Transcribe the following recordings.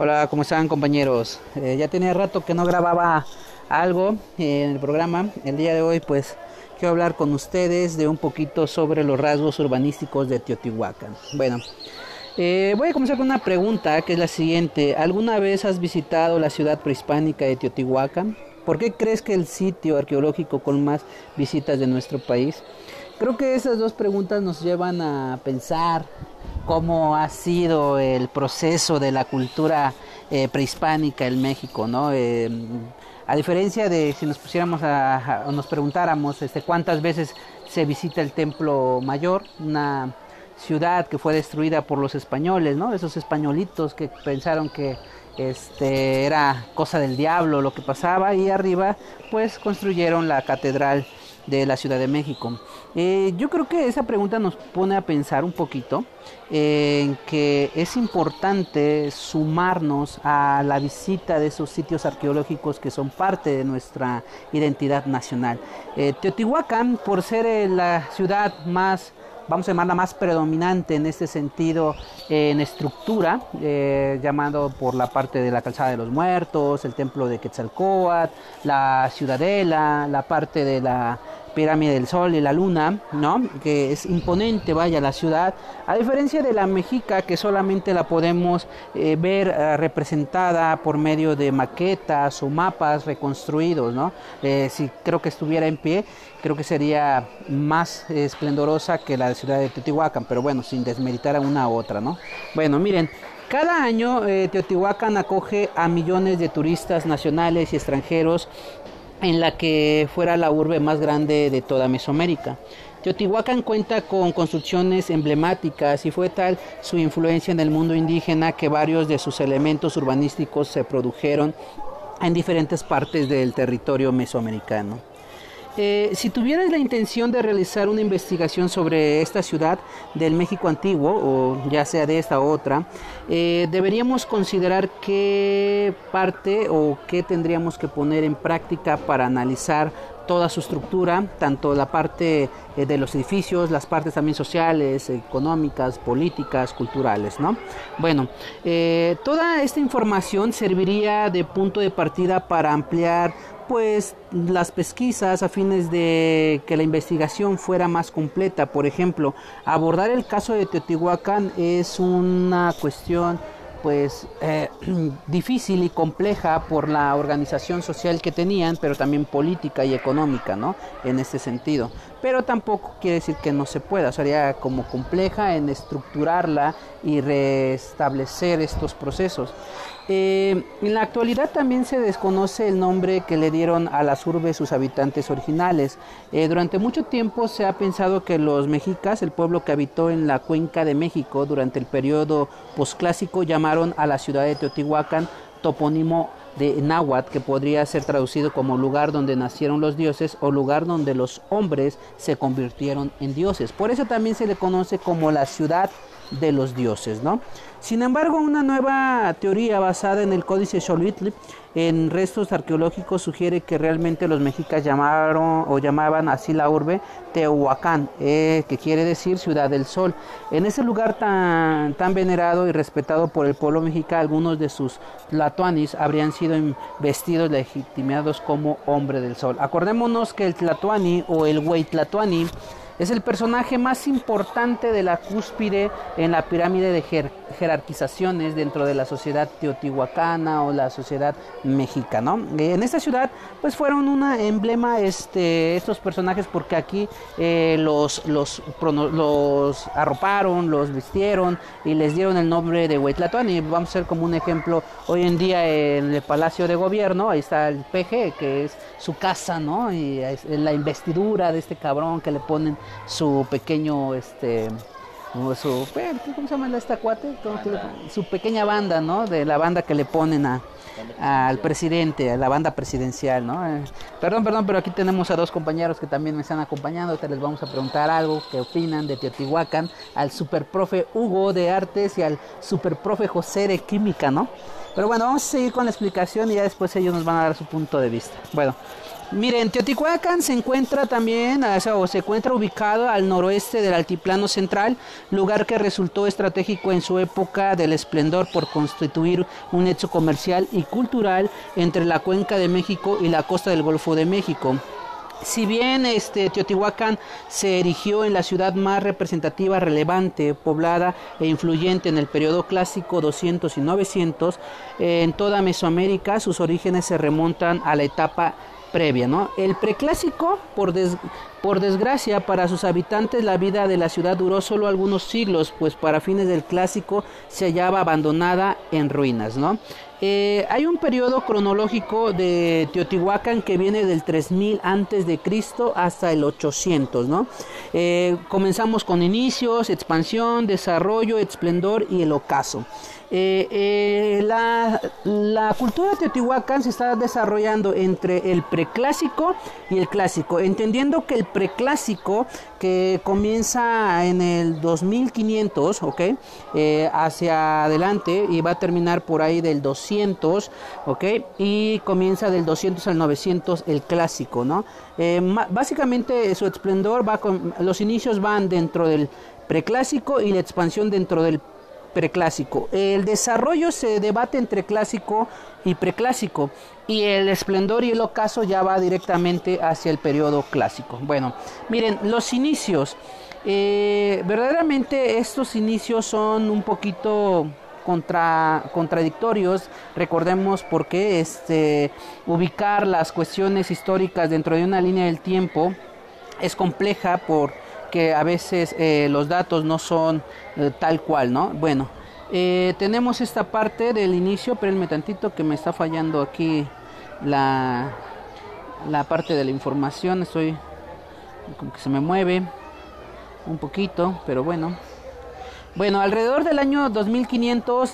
Hola, ¿cómo están compañeros? Eh, ya tenía rato que no grababa algo en el programa. El día de hoy pues quiero hablar con ustedes de un poquito sobre los rasgos urbanísticos de Teotihuacán. Bueno, eh, voy a comenzar con una pregunta que es la siguiente. ¿Alguna vez has visitado la ciudad prehispánica de Teotihuacán? ¿Por qué crees que el sitio arqueológico con más visitas de nuestro país? Creo que esas dos preguntas nos llevan a pensar cómo ha sido el proceso de la cultura eh, prehispánica en México, ¿no? Eh, a diferencia de si nos pusiéramos a, nos preguntáramos este, cuántas veces se visita el Templo Mayor, una ciudad que fue destruida por los españoles, ¿no? Esos españolitos que pensaron que este era cosa del diablo lo que pasaba y arriba pues construyeron la catedral de la Ciudad de México. Eh, yo creo que esa pregunta nos pone a pensar un poquito en que es importante sumarnos a la visita de esos sitios arqueológicos que son parte de nuestra identidad nacional. Eh, Teotihuacán, por ser eh, la ciudad más vamos a llamarla más predominante en este sentido en estructura, eh, llamado por la parte de la calzada de los muertos, el templo de Quetzalcóatl, la ciudadela, la parte de la pirámide del sol y la luna, ¿no? Que es imponente, vaya, la ciudad, a diferencia de la Mexica, que solamente la podemos eh, ver eh, representada por medio de maquetas o mapas reconstruidos, ¿no? si creo que estuviera en pie, creo que sería más esplendorosa que la ciudad de Teotihuacán, pero bueno, sin desmeritar a una u otra, ¿no? Bueno, miren, cada año eh, Teotihuacán acoge a millones de turistas nacionales y extranjeros en la que fuera la urbe más grande de toda Mesoamérica. Teotihuacán cuenta con construcciones emblemáticas y fue tal su influencia en el mundo indígena que varios de sus elementos urbanísticos se produjeron en diferentes partes del territorio mesoamericano. Eh, si tuvieras la intención de realizar una investigación sobre esta ciudad del México antiguo, o ya sea de esta u otra, eh, deberíamos considerar qué parte o qué tendríamos que poner en práctica para analizar toda su estructura, tanto la parte eh, de los edificios, las partes también sociales, económicas, políticas, culturales, ¿no? Bueno, toda esta información serviría de punto de partida para ampliar pues las pesquisas a fines de que la investigación fuera más completa. Por ejemplo, abordar el caso de Teotihuacán es una cuestión pues eh, difícil y compleja por la organización social que tenían, pero también política y económica, ¿no? En este sentido. Pero tampoco quiere decir que no se pueda, sería como compleja en estructurarla y restablecer estos procesos. Eh, en la actualidad también se desconoce el nombre que le dieron a las urbes sus habitantes originales. Eh, durante mucho tiempo se ha pensado que los mexicas, el pueblo que habitó en la cuenca de México durante el periodo posclásico, llamaron a la ciudad de Teotihuacán topónimo de náhuatl que podría ser traducido como lugar donde nacieron los dioses o lugar donde los hombres se convirtieron en dioses. Por eso también se le conoce como la ciudad de los dioses, ¿no? Sin embargo, una nueva teoría basada en el códice Xolotl en restos arqueológicos sugiere que realmente los mexicas llamaron o llamaban así la urbe Teohuacán, eh, que quiere decir ciudad del sol. En ese lugar tan, tan venerado y respetado por el pueblo mexicano, algunos de sus tlatoanis habrían sido vestidos legitimados como hombre del sol. Acordémonos que el tlatoani o el güey tlatoani es el personaje más importante de la cúspide en la pirámide de jerarquizaciones dentro de la sociedad teotihuacana o la sociedad mexicana. En esta ciudad, pues fueron un emblema este, estos personajes porque aquí eh, los, los, los arroparon, los vistieron y les dieron el nombre de Huitlatuán. Y vamos a ser como un ejemplo hoy en día en el Palacio de Gobierno, ahí está el PG, que es su casa, ¿no? Y la investidura de este cabrón que le ponen su pequeño, este, su, ¿cómo se llama esta cuate? Su pequeña banda, ¿no? De la banda que le ponen a, al presidente, a la banda presidencial, ¿no? Eh, perdón, perdón, pero aquí tenemos a dos compañeros que también me están acompañando, te les vamos a preguntar algo, qué opinan de Teotihuacán, al super profe Hugo de Artes y al super profe José de Química, ¿no? Pero bueno, vamos a seguir con la explicación y ya después ellos nos van a dar su punto de vista. Bueno, Miren, Teotihuacán se encuentra también, o se encuentra ubicado al noroeste del altiplano central, lugar que resultó estratégico en su época del esplendor por constituir un hecho comercial y cultural entre la cuenca de México y la costa del Golfo de México. Si bien este Teotihuacán se erigió en la ciudad más representativa, relevante, poblada e influyente en el periodo clásico 200 y 900, en toda Mesoamérica sus orígenes se remontan a la etapa previa, ¿no? El preclásico, por, por desgracia para sus habitantes, la vida de la ciudad duró solo algunos siglos, pues para fines del clásico se hallaba abandonada en ruinas, ¿no? Eh, hay un periodo cronológico de Teotihuacán que viene del 3000 antes de Cristo hasta el 800, ¿no? Eh, comenzamos con inicios, expansión, desarrollo, esplendor y el ocaso. Eh, la, cultura de Teotihuacán se está desarrollando entre el preclásico y el clásico, entendiendo que el preclásico que comienza en el 2500, ¿ok? Hacia adelante y va a terminar por ahí del 200, ¿ok? Y comienza del 200 al 900 el clásico, ¿no? básicamente su esplendor va con, los inicios van dentro del preclásico y la expansión dentro del preclásico. El desarrollo se debate entre clásico y preclásico y el esplendor y el ocaso ya va directamente hacia el periodo clásico. Bueno, miren, los inicios. Eh, verdaderamente estos inicios son un poquito contra, contradictorios. Recordemos por qué este, ubicar las cuestiones históricas dentro de una línea del tiempo es compleja por que a veces eh, los datos no son eh, tal cual, ¿no? Bueno, eh, tenemos esta parte del inicio, el tantito que me está fallando aquí la, la parte de la información, estoy como que se me mueve un poquito, pero bueno. Bueno, alrededor del año 2500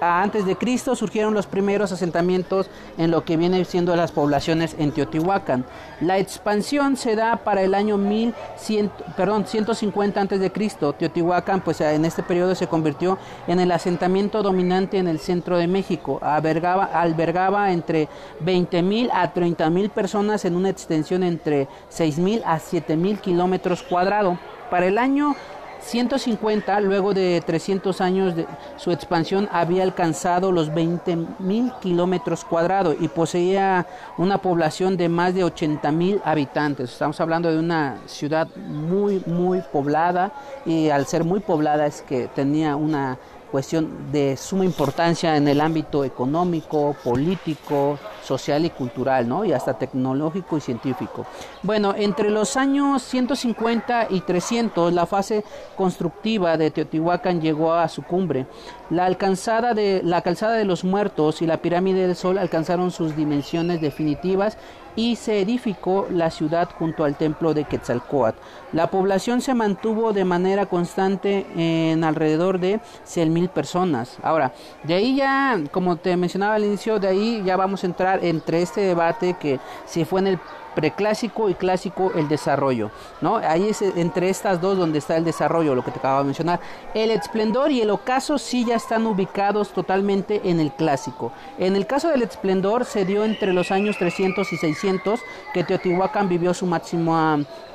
antes de Cristo surgieron los primeros asentamientos en lo que viene siendo las poblaciones en Teotihuacán. La expansión se da para el año 1100, perdón, 150 antes de Cristo. Teotihuacán, pues en este periodo se convirtió en el asentamiento dominante en el centro de México. Albergaba, albergaba entre 20.000 a 30.000 personas en una extensión entre 6.000 a 7.000 kilómetros cuadrados. Para el año 150, luego de 300 años de su expansión, había alcanzado los 20 mil kilómetros cuadrados y poseía una población de más de 80 mil habitantes. Estamos hablando de una ciudad muy, muy poblada y al ser muy poblada es que tenía una cuestión de suma importancia en el ámbito económico, político, social y cultural, ¿no? Y hasta tecnológico y científico. Bueno, entre los años 150 y 300, la fase constructiva de Teotihuacán llegó a su cumbre. La, alcanzada de, la calzada de los muertos y la pirámide del sol alcanzaron sus dimensiones definitivas y se edificó la ciudad junto al templo de Quetzalcoatl. La población se mantuvo de manera constante en alrededor de 100.000 personas. Ahora, de ahí ya, como te mencionaba al inicio, de ahí ya vamos a entrar entre este debate que si fue en el preclásico y clásico el desarrollo, ¿no? Ahí es entre estas dos donde está el desarrollo, lo que te acabo de mencionar. El esplendor y el ocaso sí ya están ubicados totalmente en el clásico. En el caso del esplendor se dio entre los años 300 y 600 que Teotihuacán vivió su máximo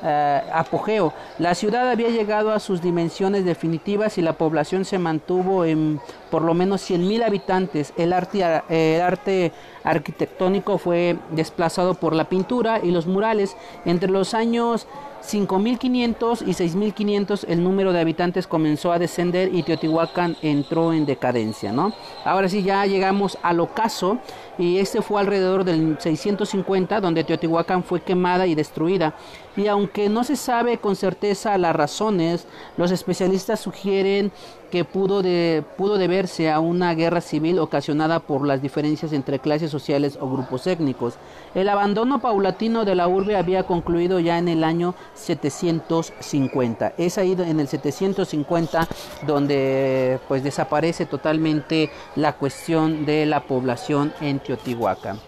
eh, apogeo. La ciudad había llegado a sus dimensiones definitivas y la población se mantuvo en por lo menos 100.000 habitantes. El arte, el arte arquitectónico fue desplazado por la pintura y los murales. Entre los años 5.500 y 6.500 el número de habitantes comenzó a descender y Teotihuacán entró en decadencia, ¿no? Ahora sí ya llegamos al ocaso y este fue alrededor del 650 donde Teotihuacán fue quemada y destruida. Y aunque no se sabe con certeza las razones, los especialistas sugieren que pudo, de, pudo deberse a una guerra civil ocasionada por las diferencias entre clases sociales o grupos étnicos. El abandono paulatino de la urbe había concluido ya en el año 750. Es ahí en el 750 donde pues desaparece totalmente la cuestión de la población en Teotihuacán.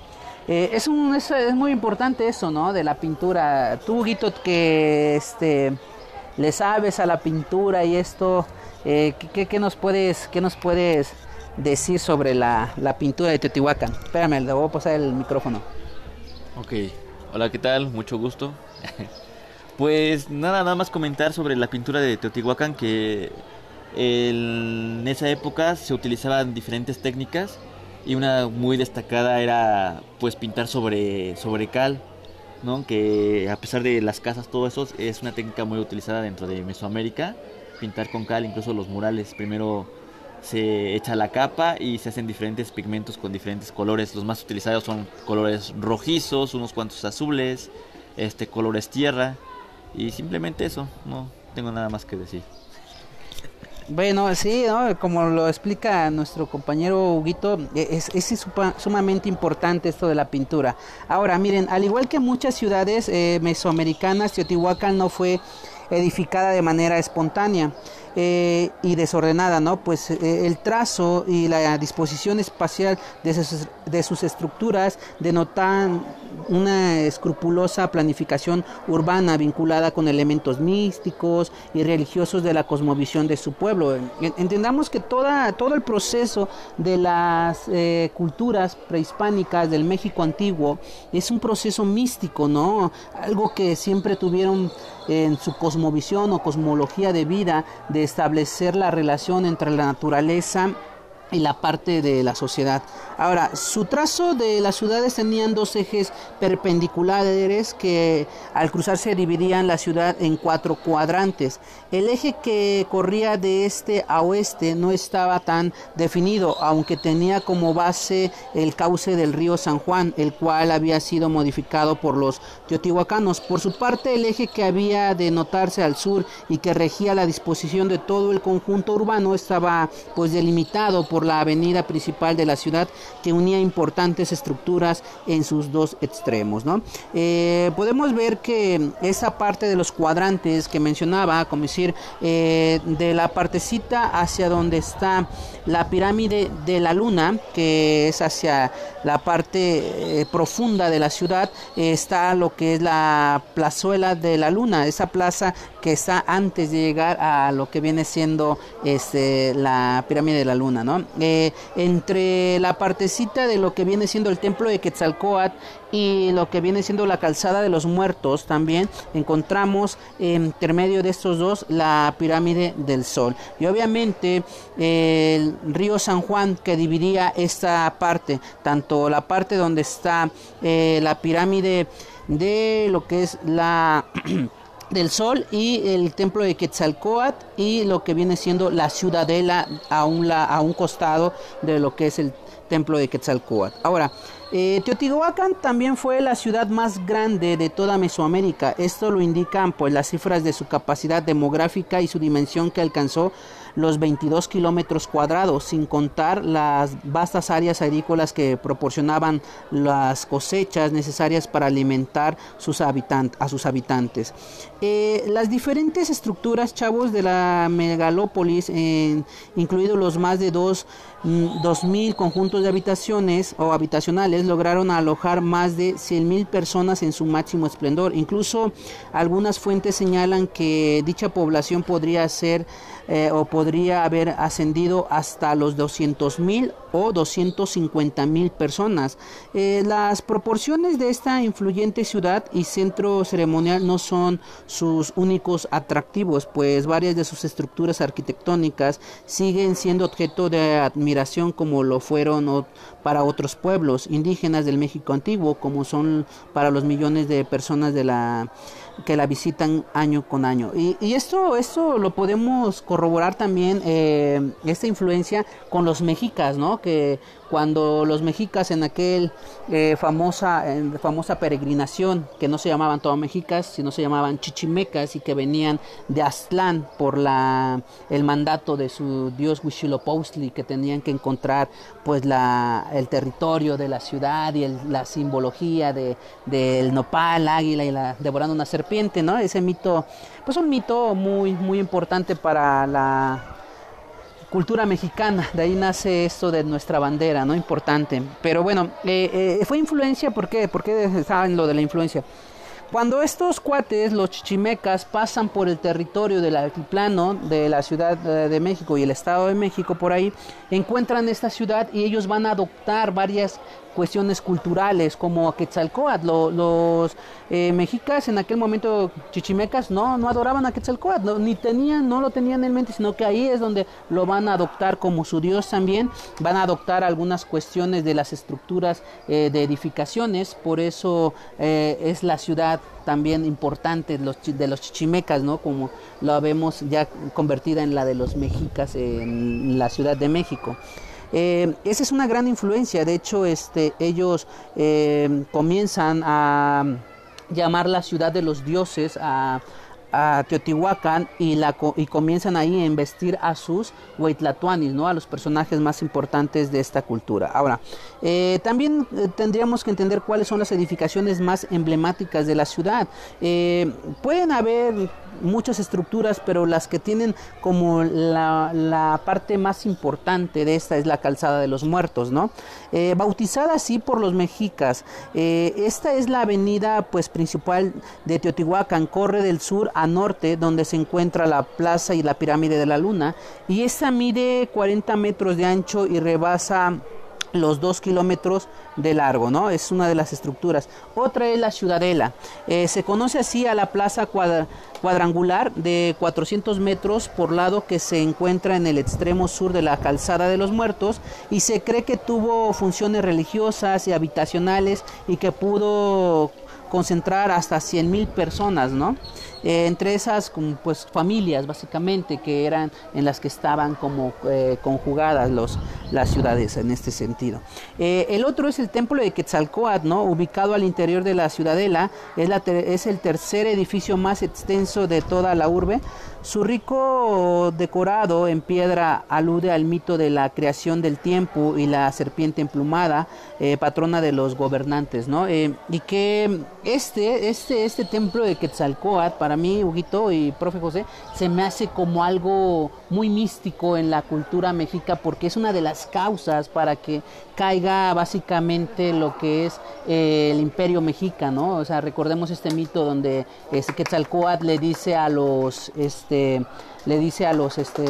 Eh, es, un, es, muy importante eso, ¿no? De la pintura. Tú, Guito, que este, le sabes a la pintura y esto, eh, ¿qué, nos puedes, qué nos puedes decir sobre la, la pintura de Teotihuacán. Espérame, le voy a pasar el micrófono. Ok, hola, ¿qué tal? Mucho gusto. pues nada, nada más comentar sobre la pintura de Teotihuacán que en esa época se utilizaban diferentes técnicas y una muy destacada era pues pintar sobre, sobre cal, ¿no? que a pesar de las casas, todo eso es una técnica muy utilizada dentro de Mesoamérica, pintar con cal, incluso los murales, primero se echa la capa y se hacen diferentes pigmentos con diferentes colores, los más utilizados son colores rojizos, unos cuantos azules, este colores tierra y simplemente eso, no tengo nada más que decir. Bueno, sí, ¿no? como lo explica nuestro compañero Huguito, e, es, es, sumamente importante esto de la pintura. Ahora, miren, al igual que muchas ciudades eh, mesoamericanas, Teotihuacán no fue edificada de manera espontánea. Eh, y desordenada, ¿no? Pues eh, el trazo y la disposición espacial de sus, estructuras denotan una escrupulosa planificación urbana vinculada con elementos místicos y religiosos de la cosmovisión de su pueblo. Entendamos que toda, todo el proceso de las eh, culturas prehispánicas del México antiguo es un proceso místico, ¿no? Algo que siempre tuvieron en su cosmovisión o cosmología de vida de establecer la relación entre la naturaleza y la parte de la sociedad. Ahora, su trazo de las ciudades tenían dos ejes perpendiculares que al cruzarse dividían la ciudad en cuatro cuadrantes. El eje que corría de este a oeste no estaba tan definido, aunque tenía como base el cauce del río San Juan, el cual había sido modificado por los teotihuacanos. Por su parte, el eje que había de notarse al sur y que regía la disposición de todo el conjunto urbano estaba pues delimitado por por la avenida principal de la ciudad que unía importantes estructuras en sus dos extremos. ¿no? Eh, podemos ver que esa parte de los cuadrantes que mencionaba, como decir, eh, de la partecita hacia donde está la pirámide de la luna, que es hacia la parte eh, profunda de la ciudad, está lo que es la plazuela de la luna, esa plaza que está antes de llegar a lo que viene siendo este, la pirámide de la luna, ¿no? Eh, entre la partecita de lo que viene siendo el templo de Quetzalcoatl y lo que viene siendo la calzada de los muertos también encontramos entre medio de estos dos la pirámide del sol y obviamente el río San Juan que dividía esta parte tanto la parte donde está eh, la pirámide de lo que es la del Sol y el templo de Quetzalcoatl y lo que viene siendo la ciudadela a un, a un costado de lo que es el templo de Quetzalcoatl. Ahora, eh, Teotihuacán también fue la ciudad más grande de toda Mesoamérica. Esto lo indican pues las cifras de su capacidad demográfica y su dimensión que alcanzó los 22 kilómetros cuadrados, sin contar las vastas áreas agrícolas que proporcionaban las cosechas necesarias para alimentar a sus habitantes. Eh, las diferentes estructuras, chavos, de la megalópolis, incluidos los más de dos 2.000 mm, conjuntos de habitaciones o habitacionales lograron alojar más de 100.000 personas en su máximo esplendor. Incluso algunas fuentes señalan que dicha población podría ser eh, o podría haber ascendido hasta los 200.000 o 250.000 personas. Eh, las proporciones de esta influyente ciudad y centro ceremonial no son sus únicos atractivos, pues varias de sus estructuras arquitectónicas siguen siendo objeto de admiración como lo fueron para otros pueblos indígenas del México antiguo, como son para los millones de personas que la visitan año con año. Y, esto, esto lo podemos corroborar también, eh, esta influencia con los mexicas, ¿no? Que cuando los mexicas en aquel eh, famosa, famosa peregrinación, que no se llamaban todos mexicas, sino se llamaban chichimecas y que venían de Aztlán por la, el mandato de su dios Huitzilopochtli, que tenían que encontrar pues la, el territorio de la ciudad y la simbología de, del nopal, águila y la devorando una serpiente, ¿no? Ese mito, pues un mito muy, muy importante para la cultura mexicana, de ahí nace esto de nuestra bandera, ¿no? Importante. Pero bueno, eh, eh, fue influencia, ¿por qué? ¿Por qué saben lo de la influencia? Cuando estos cuates, los chichimecas, pasan por el territorio del altiplano de la Ciudad de México y el Estado de México por ahí, encuentran esta ciudad y ellos van a adoptar varias cuestiones culturales como Quetzalcoatl. los eh, mexicas en aquel momento chichimecas no, no adoraban a Quetzalcoatl, ni tenían, no lo tenían en mente, sino que ahí es donde lo van a adoptar como su dios también. Van a adoptar algunas cuestiones de las estructuras eh, de edificaciones, por eso eh, es la ciudad también importante de los, de los chichimecas, ¿no? Como lo vemos ya convertida en la de los mexicas en la Ciudad de México. Eh, esa es una gran influencia, de hecho este, ellos eh, comienzan a llamar la ciudad de los dioses a, Teotihuacán y, la, y comienzan ahí a investir a sus Huitlatuanis, ¿no? a los personajes más importantes de esta cultura. Ahora, eh, también tendríamos que entender cuáles son las edificaciones más emblemáticas de la ciudad. pueden haber muchas estructuras, pero las que tienen como la, parte más importante de esta es la calzada de los muertos, ¿no? Eh, bautizada así por los mexicas, eh, esta es la avenida pues principal de Teotihuacán, corre del sur a norte, donde se encuentra la plaza y la pirámide de la luna, y esta mide 40 metros de ancho y rebasa los dos kilómetros de largo, ¿no? Es una de las estructuras. Otra es la ciudadela. Eh, se conoce así a la plaza cuadrangular de 400 metros por lado que se encuentra en el extremo sur de la calzada de los muertos y se cree que tuvo funciones religiosas y habitacionales y que pudo concentrar hasta 100 mil personas, ¿no? Eh, entre esas pues familias básicamente que eran en las que estaban como eh, conjugadas los, las ciudades en este sentido. Eh, el otro es el templo de Quetzalcoatl, ¿no? ubicado al interior de la ciudadela, es, la es el tercer edificio más extenso de toda la urbe. Su rico decorado en piedra alude al mito de la creación del tiempo y la serpiente emplumada, patrona de los gobernantes, ¿no? y que este, este, este templo de Quetzalcoatl para mí, Huguito y profe José, se me hace como algo muy místico en la cultura mexica porque es una de las causas para que caiga básicamente lo que es eh, el imperio mexica, ¿no? O sea, recordemos este mito donde este, Quetzalcoatl le dice a los, este, le dice a los, este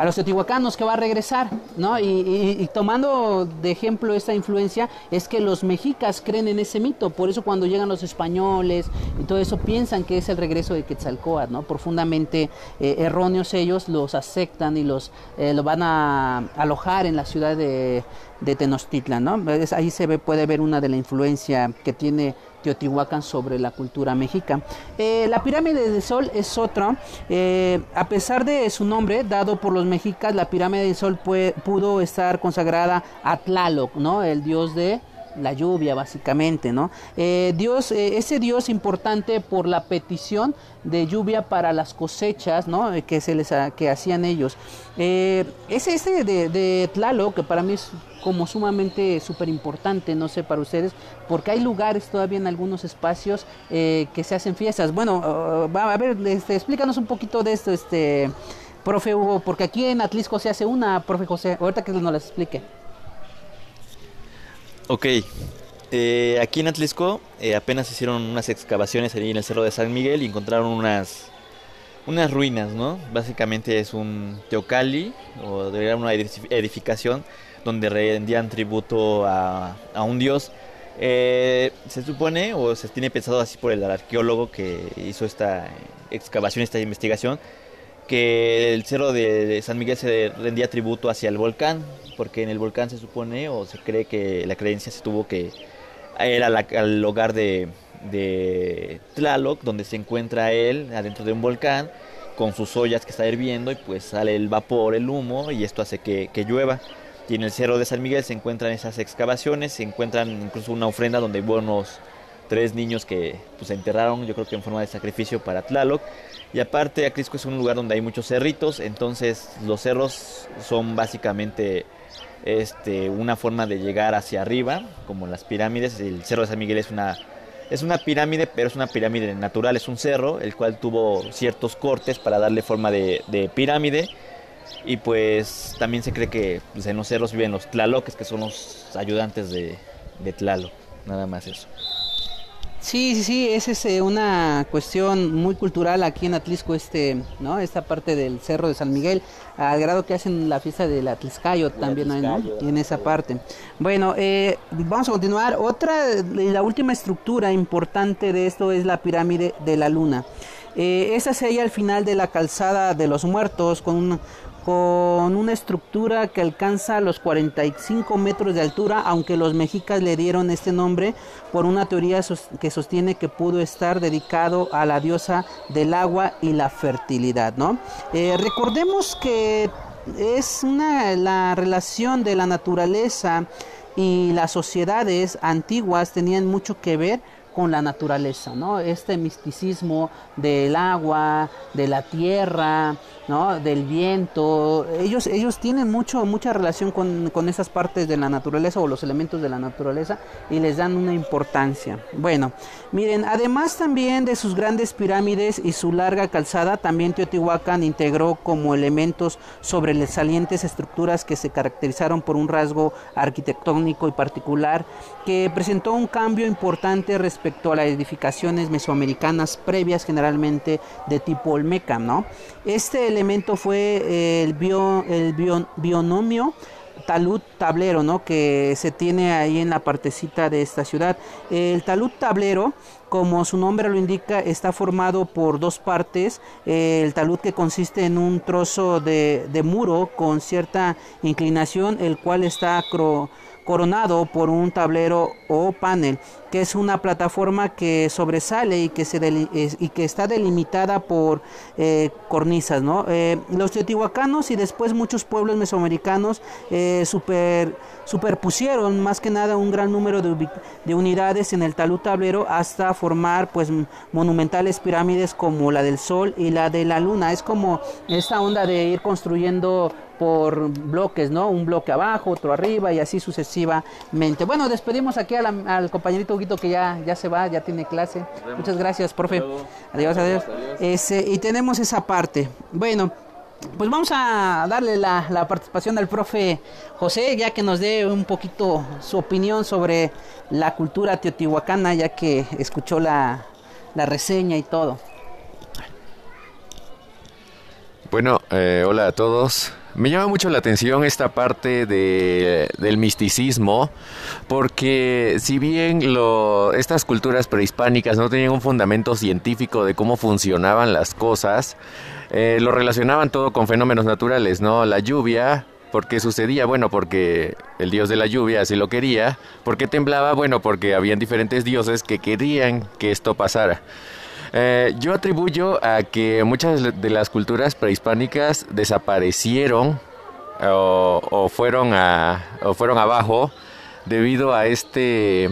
a los teotihuacanos que va a regresar, ¿no? Y, tomando de ejemplo esta influencia es que los mexicas creen en ese mito, por eso cuando llegan los españoles y todo eso piensan que es el regreso de Quetzalcóatl, ¿no? Profundamente eh, erróneos ellos los aceptan y los eh, lo van a alojar en la ciudad de, de Tenochtitlan, ¿no? ahí se ve, puede ver una de la influencia que tiene Teotihuacán sobre la cultura mexica. Eh, la pirámide del sol es otra, eh, a pesar de su nombre dado por los mexicas, la pirámide del sol pudo estar consagrada a Tlaloc, ¿no? El dios de la lluvia básicamente, ¿no? Eh, Dios, ese Dios importante por la petición de lluvia para las cosechas, ¿no? Que se les que hacían ellos. ese ese de, de Tlaloc, que para mí es como sumamente súper importante, no sé, para ustedes, porque hay lugares todavía en algunos espacios eh, que se hacen fiestas. Bueno, uh, a ver, este, explícanos un poquito de esto, este, profe Hugo, porque aquí en Atlisco se hace una, profe José, ahorita que nos las explique. Ok, eh, aquí en Atlisco eh, apenas hicieron unas excavaciones allí en el Cerro de San Miguel y encontraron unas unas ruinas, ¿no? Básicamente es un teocali o de una edificación donde rendían tributo a, un dios. Eh, se supone, o se tiene pensado así por el arqueólogo que hizo esta excavación, esta investigación, que el cerro de San Miguel se rendía tributo hacia el volcán, porque en el volcán se supone o se cree que la creencia se tuvo que era el hogar de, Tlaloc, donde se encuentra él adentro de un volcán con sus ollas que está hirviendo y pues sale el vapor, el humo y esto hace que, que llueva. Y en el Cerro de San Miguel se encuentran esas excavaciones, se encuentran incluso una ofrenda donde hubo unos tres niños que pues, se enterraron, yo creo que en forma de sacrificio para Tlaloc. Y aparte, Acrisco es un lugar donde hay muchos cerritos, entonces los cerros son básicamente este, una forma de llegar hacia arriba, como las pirámides. El Cerro de San Miguel es una, es una pirámide, pero es una pirámide natural, es un cerro, el cual tuvo ciertos cortes para darle forma de, de pirámide y pues también se cree que pues, en los cerros viven los tlaloques, que son los ayudantes de, de Tlaloc. Nada más eso. Sí, sí, sí, esa es eh, una cuestión muy cultural aquí en Atlisco, este, ¿no? Esta parte del Cerro de San Miguel, al grado que hacen la fiesta del Atliscayo también hay, ¿no? Y en esa parte. Bueno, eh, vamos a continuar. Otra, la última estructura importante de esto es la pirámide de la luna. Eh, esa se halla al final de la calzada de los muertos con una, con una estructura que alcanza los 45 metros de altura, aunque los mexicas le dieron este nombre por una teoría que sostiene que pudo estar dedicado a la diosa del agua y la fertilidad, ¿no? Eh, recordemos que es una la relación de la naturaleza y las sociedades antiguas tenían mucho que ver con la naturaleza, ¿no? Este misticismo del agua, de la tierra, ¿no? Del viento. Ellos, ellos tienen mucho, mucha relación con, con esas partes de la naturaleza o los elementos de la naturaleza y les dan una importancia. Bueno, miren, además también de sus grandes pirámides y su larga calzada, también Teotihuacán integró como elementos sobresalientes estructuras que se caracterizaron por un rasgo arquitectónico y particular que presentó un cambio importante respecto a las edificaciones mesoamericanas previas generalmente de tipo olmeca, ¿no? Este elemento fue eh, el, bio, el bionomio talud tablero, ¿no? Que se tiene ahí en la partecita de esta ciudad. El talud tablero, como su nombre lo indica, está formado por dos partes. El talud que consiste en un trozo de, de muro con cierta inclinación, el cual está coronado por un tablero o panel, que es una plataforma que sobresale y que, se y que está delimitada por eh, cornisas. ¿no? Eh, los teotihuacanos y después muchos pueblos mesoamericanos eh, super, superpusieron más que nada un gran número de, de, unidades en el talud tablero hasta formar pues monumentales pirámides como la del Sol y la de la Luna. Es como esta onda de ir construyendo por bloques, ¿no? Un bloque abajo, otro arriba y así sucesivamente. Bueno, despedimos aquí al compañerito Huguito que ya, ya se va, ya tiene clase. Muchas gracias, profe. Adiós, adiós. Ese, y tenemos esa parte. Bueno, pues vamos a darle la, la, participación al profe José, ya que nos dé un poquito su opinión sobre la cultura teotihuacana, ya que escuchó la, la reseña y todo. Bueno, eh, hola a todos. Me llama mucho la atención esta parte de, del misticismo, porque si bien lo, estas culturas prehispánicas no tenían un fundamento científico de cómo funcionaban las cosas, eh, lo relacionaban todo con fenómenos naturales, ¿no? La lluvia, ¿por qué sucedía? Bueno, porque el dios de la lluvia así lo quería. ¿Por qué temblaba? Bueno, porque habían diferentes dioses que querían que esto pasara. Eh, yo atribuyo a que muchas de las culturas prehispánicas desaparecieron o, fueron a, o fueron abajo debido a este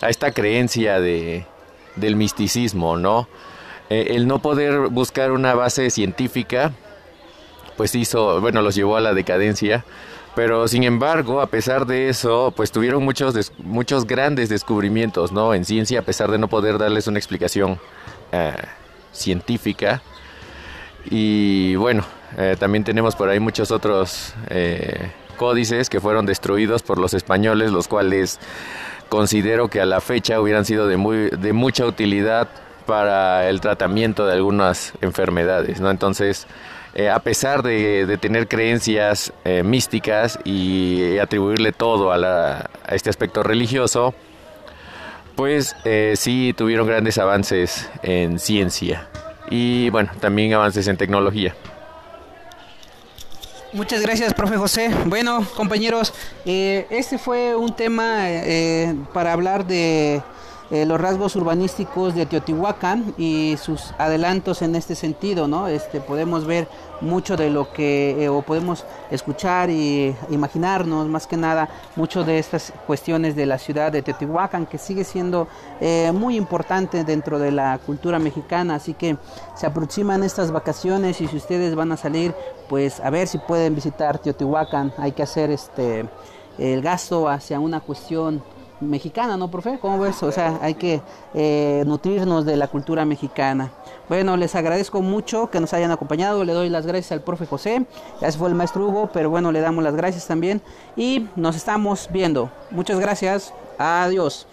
a esta creencia de, del misticismo, ¿no? Eh, el no poder buscar una base científica, pues hizo, bueno, los llevó a la decadencia. Pero sin embargo, a pesar de eso, pues tuvieron muchos, muchos grandes descubrimientos, ¿no? En ciencia, a pesar de no poder darles una explicación eh, científica. Y bueno, eh, también tenemos por ahí muchos otros eh, códices que fueron destruidos por los españoles, los cuales considero que a la fecha hubieran sido de, muy, de mucha utilidad para el tratamiento de algunas enfermedades, ¿no? Entonces, a pesar de, tener creencias místicas y atribuirle todo a, a, este aspecto religioso, pues eh, sí tuvieron grandes avances en ciencia y bueno, también avances en tecnología. Muchas gracias, profe José. Bueno, compañeros, eh, este fue un tema eh, para hablar de eh, los rasgos urbanísticos de Teotihuacán y sus adelantos en este sentido, ¿no? Este, podemos ver mucho de lo que, eh, o podemos escuchar y imaginarnos más que nada mucho de estas cuestiones de la ciudad de Teotihuacán, que sigue siendo eh, muy importante dentro de la cultura mexicana, así que se aproximan estas vacaciones y si ustedes van a salir, pues a ver si pueden visitar Teotihuacán, hay que hacer este el gasto hacia una cuestión mexicana, ¿no, profe? ¿Cómo ves? O sea, hay que eh, nutrirnos de la cultura mexicana. Bueno, les agradezco mucho que nos hayan acompañado. Le doy las gracias al profe José. Ya se fue el maestro Hugo, pero bueno, le damos las gracias también. Y nos estamos viendo. Muchas gracias. Adiós.